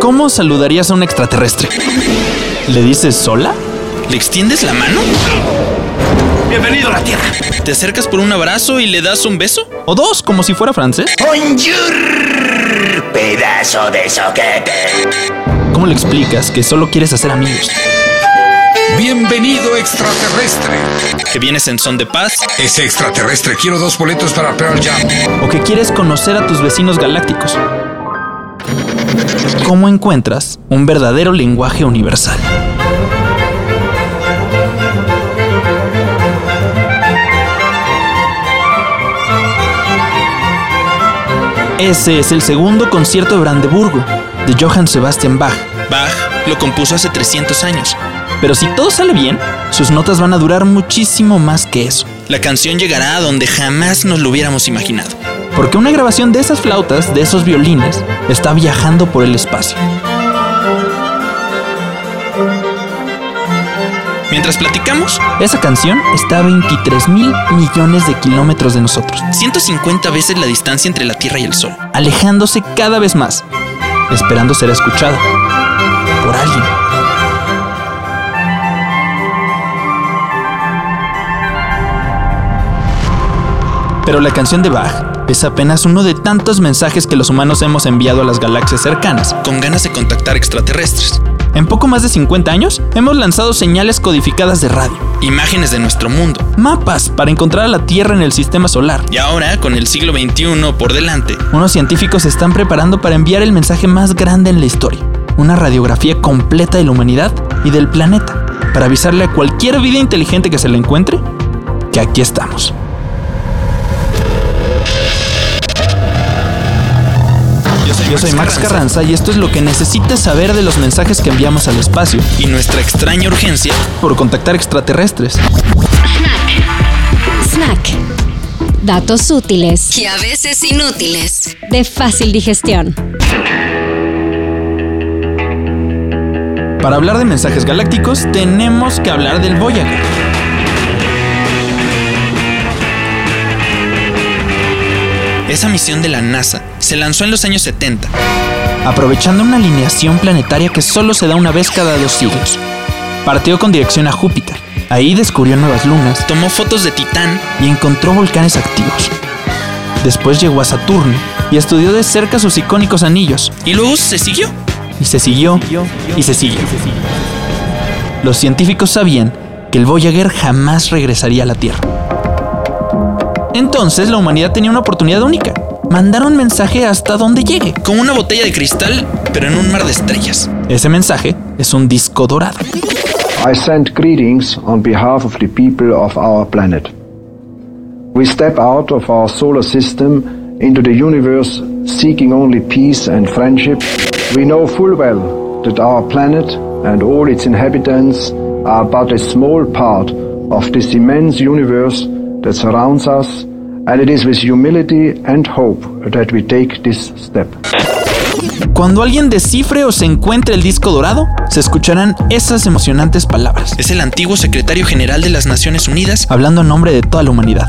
¿Cómo saludarías a un extraterrestre? ¿Le dices sola? ¿Le extiendes la mano? Bienvenido a la Tierra. ¿Te acercas por un abrazo y le das un beso? ¿O dos, como si fuera francés? Bonjour, pedazo de soquete. ¿Cómo le explicas que solo quieres hacer amigos? Bienvenido extraterrestre. ¿Que vienes en son de paz? Ese extraterrestre, quiero dos boletos para Pearl Jam. ¿O que quieres conocer a tus vecinos galácticos? ¿Cómo encuentras un verdadero lenguaje universal? Ese es el segundo concierto de Brandeburgo de Johann Sebastian Bach. Bach lo compuso hace 300 años. Pero si todo sale bien, sus notas van a durar muchísimo más que eso. La canción llegará a donde jamás nos lo hubiéramos imaginado. Porque una grabación de esas flautas, de esos violines, está viajando por el espacio. Mientras platicamos, Esa canción está a 23 mil millones de kilómetros de nosotros, 150 veces la distancia entre la Tierra y el Sol. alejándose cada vez más, esperando ser escuchada por alguien. Pero la canción de Bach es apenas uno de tantos mensajes que los humanos hemos enviado a las galaxias cercanas. Con ganas de contactar extraterrestres. En poco más de 50 años, hemos lanzado señales codificadas de radio, Imágenes de nuestro mundo. mapas para encontrar a la Tierra en el sistema solar. Y ahora, con el siglo XXI por delante, Unos científicos se están preparando para enviar el mensaje más grande en la historia, una radiografía completa de la humanidad y del planeta, para avisarle a cualquier vida inteligente que se la encuentre que aquí estamos. Yo soy Max Carranza y esto es lo que necesitas saber de los mensajes que enviamos al espacio y nuestra extraña urgencia por contactar extraterrestres. Snack. Datos útiles, y a veces inútiles. de fácil digestión. Para hablar de mensajes galácticos tenemos que hablar del Voyager. Esa misión de la NASA se lanzó en los años 70. aprovechando una alineación planetaria que solo se da una vez cada dos siglos. Partió con dirección a Júpiter. Ahí descubrió nuevas lunas Tomó fotos de Titán y encontró volcanes activos. Después llegó a Saturno y estudió de cerca sus icónicos anillos. y luego se siguió. Y se siguió y se siguió. Los científicos sabían que el Voyager jamás regresaría a la Tierra. Entonces la humanidad tenía una oportunidad única. Mandar un mensaje hasta donde llegue. Como una botella de cristal, pero en un mar de estrellas. Ese mensaje es un disco dorado. I send greetings on behalf of the people of our planet. We step out of our solar system into the universe seeking only peace and friendship. We know full well that our planet and all its inhabitants are but a small part of this immense universe that surrounds us, and it is with humility and hope that we take this step. Cuando alguien descifre o se encuentre el disco dorado, se escucharán esas emocionantes palabras, Es el antiguo secretario general de las Naciones Unidas hablando en nombre de toda la humanidad,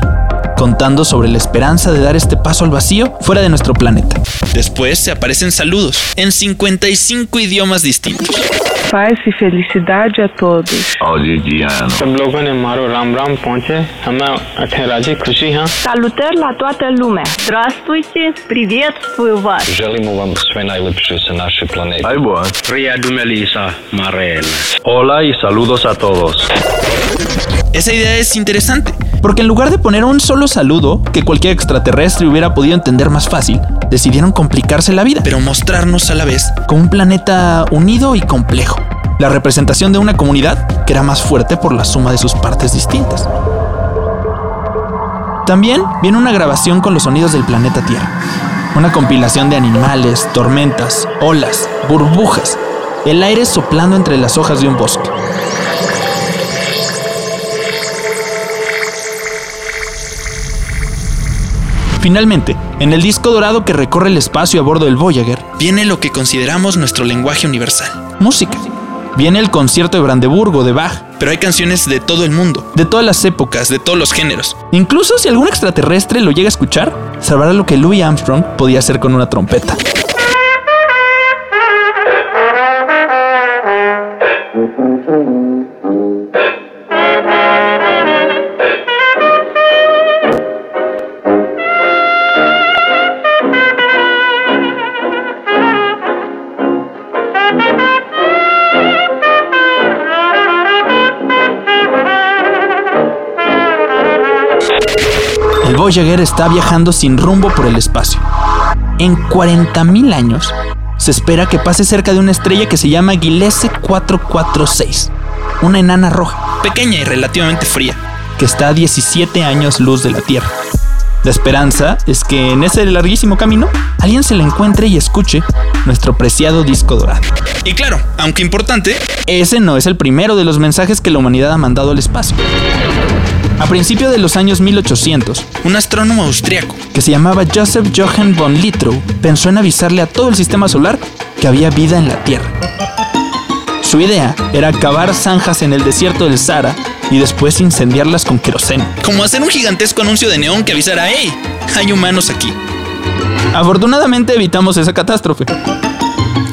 contando sobre la esperanza de dar este paso al vacío fuera de nuestro planeta. Después se aparecen saludos en 55 idiomas distintos paz e felicidade a todos. La! Здравствуйте! Приветствую вас! Hola y saludos a todos. Esa idea es interesante porque en lugar de poner un solo saludo que cualquier extraterrestre hubiera podido entender más fácil, decidieron complicarse la vida pero mostrarnos a la vez con un planeta unido y complejo. La representación de una comunidad que era más fuerte por la suma de sus partes distintas. También viene una grabación con los sonidos del planeta Tierra. Una compilación de animales, tormentas, olas, burbujas, el aire soplando entre las hojas de un bosque. Finalmente, en el disco dorado que recorre el espacio a bordo del Voyager, viene lo que consideramos nuestro lenguaje universal. música. Viene el concierto de Brandeburgo de Bach, Pero hay canciones de todo el mundo, de todas las épocas. pocas de todos los géneros. Incluso si algún extraterrestre lo llega a escuchar, sabrá lo que Louis Armstrong podía hacer con una trompeta. Voyager está viajando sin rumbo por el espacio. En 40.000 años, se espera que pase cerca de una estrella que se llama Guilese 446, una enana roja, Pequeña y relativamente fría. que está a 17 años luz de la Tierra. La esperanza es que en ese larguísimo camino alguien se le encuentre y escuche nuestro preciado disco dorado. Y claro, aunque importante, Ese no es el primero de los mensajes que la humanidad ha mandado al espacio. A principios de los años 1800, un astrónomo austriaco que se llamaba Joseph Johann von Littrow, pensó en avisarle a todo el sistema solar que había vida en la Tierra. Su idea era cavar zanjas en el desierto del Sahara y después incendiarlas con queroseno. como hacer un gigantesco anuncio de neón que avisara, ¡Hey! Hay humanos aquí. Afortunadamente evitamos esa catástrofe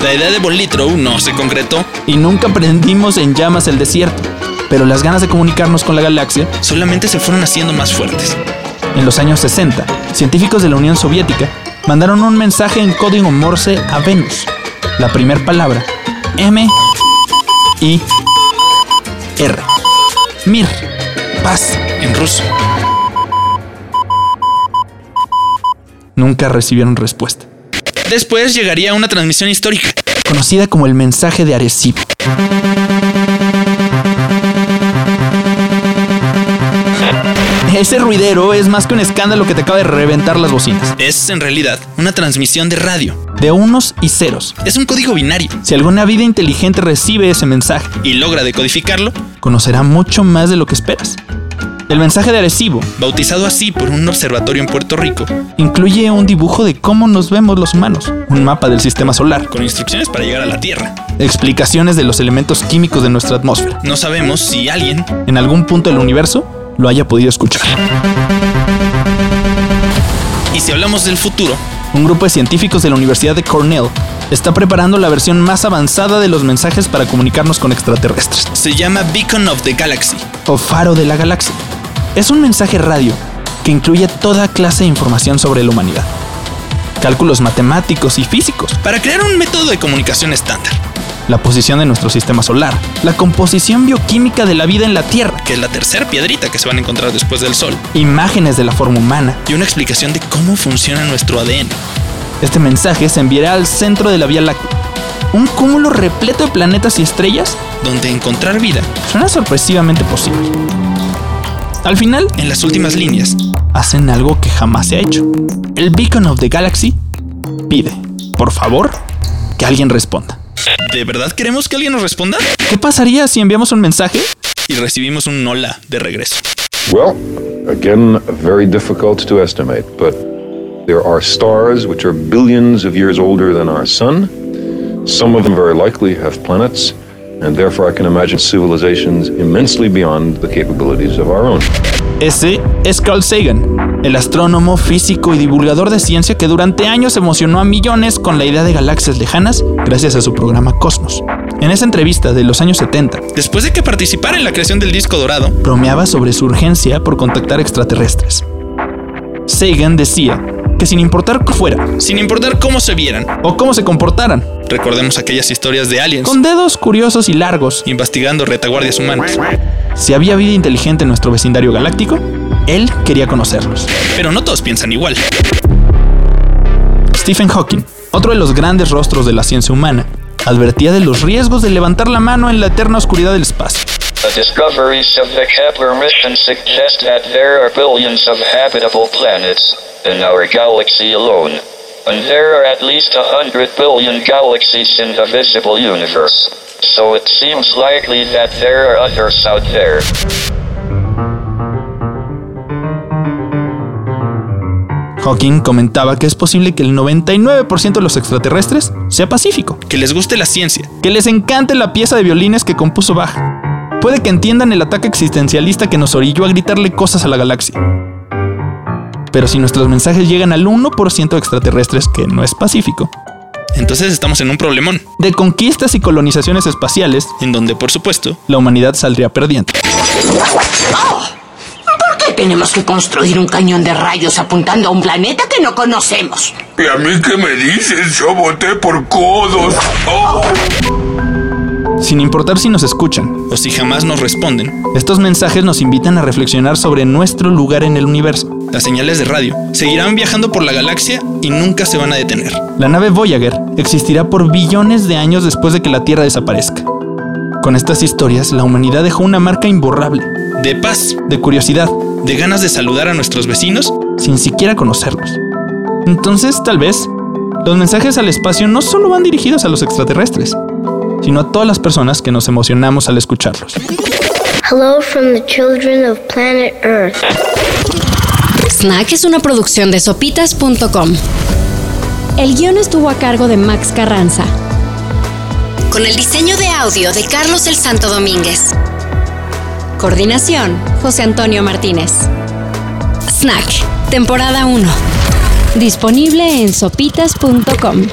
La idea de Von Littrow no se concretó, y nunca prendimos en llamas el desierto, pero las ganas de comunicarnos con la galaxia solamente se fueron haciendo más fuertes. En los años 60, científicos de la Unión Soviética mandaron un mensaje en código Morse a Venus. La primera palabra, M, I, R. Mir, paz. En ruso. Nunca recibieron respuesta. Después llegaría una transmisión histórica. Conocida como el mensaje de Arecibo. Ese ruidero es más que un escándalo que te acaba de reventar las bocinas. Es, en realidad, una transmisión de radio. De unos y ceros. Es un código binario. Si alguna vida inteligente recibe ese mensaje, Y logra decodificarlo, conocerá mucho más de lo que esperas. El mensaje de Arecibo bautizado así por un observatorio en Puerto Rico, incluye un dibujo de cómo nos vemos los humanos, un mapa del sistema solar, con instrucciones para llegar a la Tierra. explicaciones de los elementos químicos de nuestra atmósfera. No sabemos si alguien En algún punto del universo lo haya podido escuchar. Y si hablamos del futuro, Un grupo de científicos de la Universidad de Cornell está preparando la versión más avanzada de los mensajes para comunicarnos con extraterrestres, se llama Beacon of the Galaxy. o faro de la galaxia. Es un mensaje radio que incluye toda clase de información sobre la humanidad. Cálculos matemáticos y físicos, Para crear un método de comunicación estándar, la posición de nuestro sistema solar, la composición bioquímica de la vida en la Tierra, que es la tercera piedrita que se van a encontrar después del Sol, imágenes de la forma humana. y una explicación de cómo funciona nuestro ADN. Este mensaje se enviará al centro de la Vía Láctea, un cúmulo repleto de planetas y estrellas donde encontrar vida, suena sorpresivamente posible. Al final, en las últimas líneas, hacen algo que jamás se ha hecho. El Beacon of the Galaxy pide, por favor, que alguien responda. ¿De verdad queremos que alguien nos responda? ¿Qué pasaría si enviamos un mensaje Y recibimos un hola de regreso. Well, again, very difficult to estimate, but there are stars which are billions of years older than our sun. Some of them very likely have planets, and therefore I can imagine civilizations immensely beyond the capabilities of our own. Ese es Carl Sagan, el astrónomo, físico y divulgador de ciencia que durante años emocionó a millones con la idea de galaxias lejanas gracias a su programa Cosmos. En esa entrevista de los años 70, Después de que participara en la creación del disco dorado, bromeaba sobre su urgencia por contactar extraterrestres. Sagan decía que sin importar cómo fuera sin importar cómo se vieran, o cómo se comportaran, recordemos aquellas historias de aliens con dedos curiosos y largos, investigando retaguardias humanas. si había vida inteligente en nuestro vecindario galáctico, él quería conocerlos. Pero no todos piensan igual. Stephen Hawking, otro de los grandes rostros de la ciencia humana, advertía de los riesgos de levantar la mano en la eterna oscuridad del espacio. The discoveries of the Kepler mission suggest that there are billions of habitable planets in our galaxy alone, and there are at least a hundred billion galaxies in the visible universe. So it seems likely that there are others out there. Hawking comentaba que es posible que el 99% de los extraterrestres sea pacífico, Que les guste la ciencia, que les encante la pieza de violines que compuso Bach. Puede que entiendan el ataque existencialista que nos orilló a gritarle cosas a la galaxia. Pero si nuestros mensajes llegan al 1% de extraterrestres que no es pacífico, entonces estamos en un problemón, de conquistas y colonizaciones espaciales, en donde por supuesto la humanidad saldría perdiendo. ¿Por qué tenemos que construir un cañón de rayos apuntando a un planeta que no conocemos? ¿Y a mí qué me dices? Yo voté por codos. Oh. Sin importar si nos escuchan, o si jamás nos responden, estos mensajes nos invitan a reflexionar sobre nuestro lugar en el universo. las señales de radio, seguirán viajando por la galaxia y nunca se van a detener. La nave Voyager existirá por billones de años después de que la Tierra desaparezca. Con estas historias, la humanidad dejó una marca imborrable. De paz, de curiosidad, de ganas de saludar a nuestros vecinos, sin siquiera conocerlos. Entonces, tal vez, los mensajes al espacio no solo van dirigidos a los extraterrestres, sino a todas las personas que nos emocionamos al escucharlos. Hello from the children of planet Earth. Snack es una producción de sopitas.com. El guion estuvo a cargo de Max Carranza. Con el diseño de audio de Carlos el Santo Domínguez. Coordinación, José Antonio Martínez. Snack, temporada 1. Disponible en sopitas.com.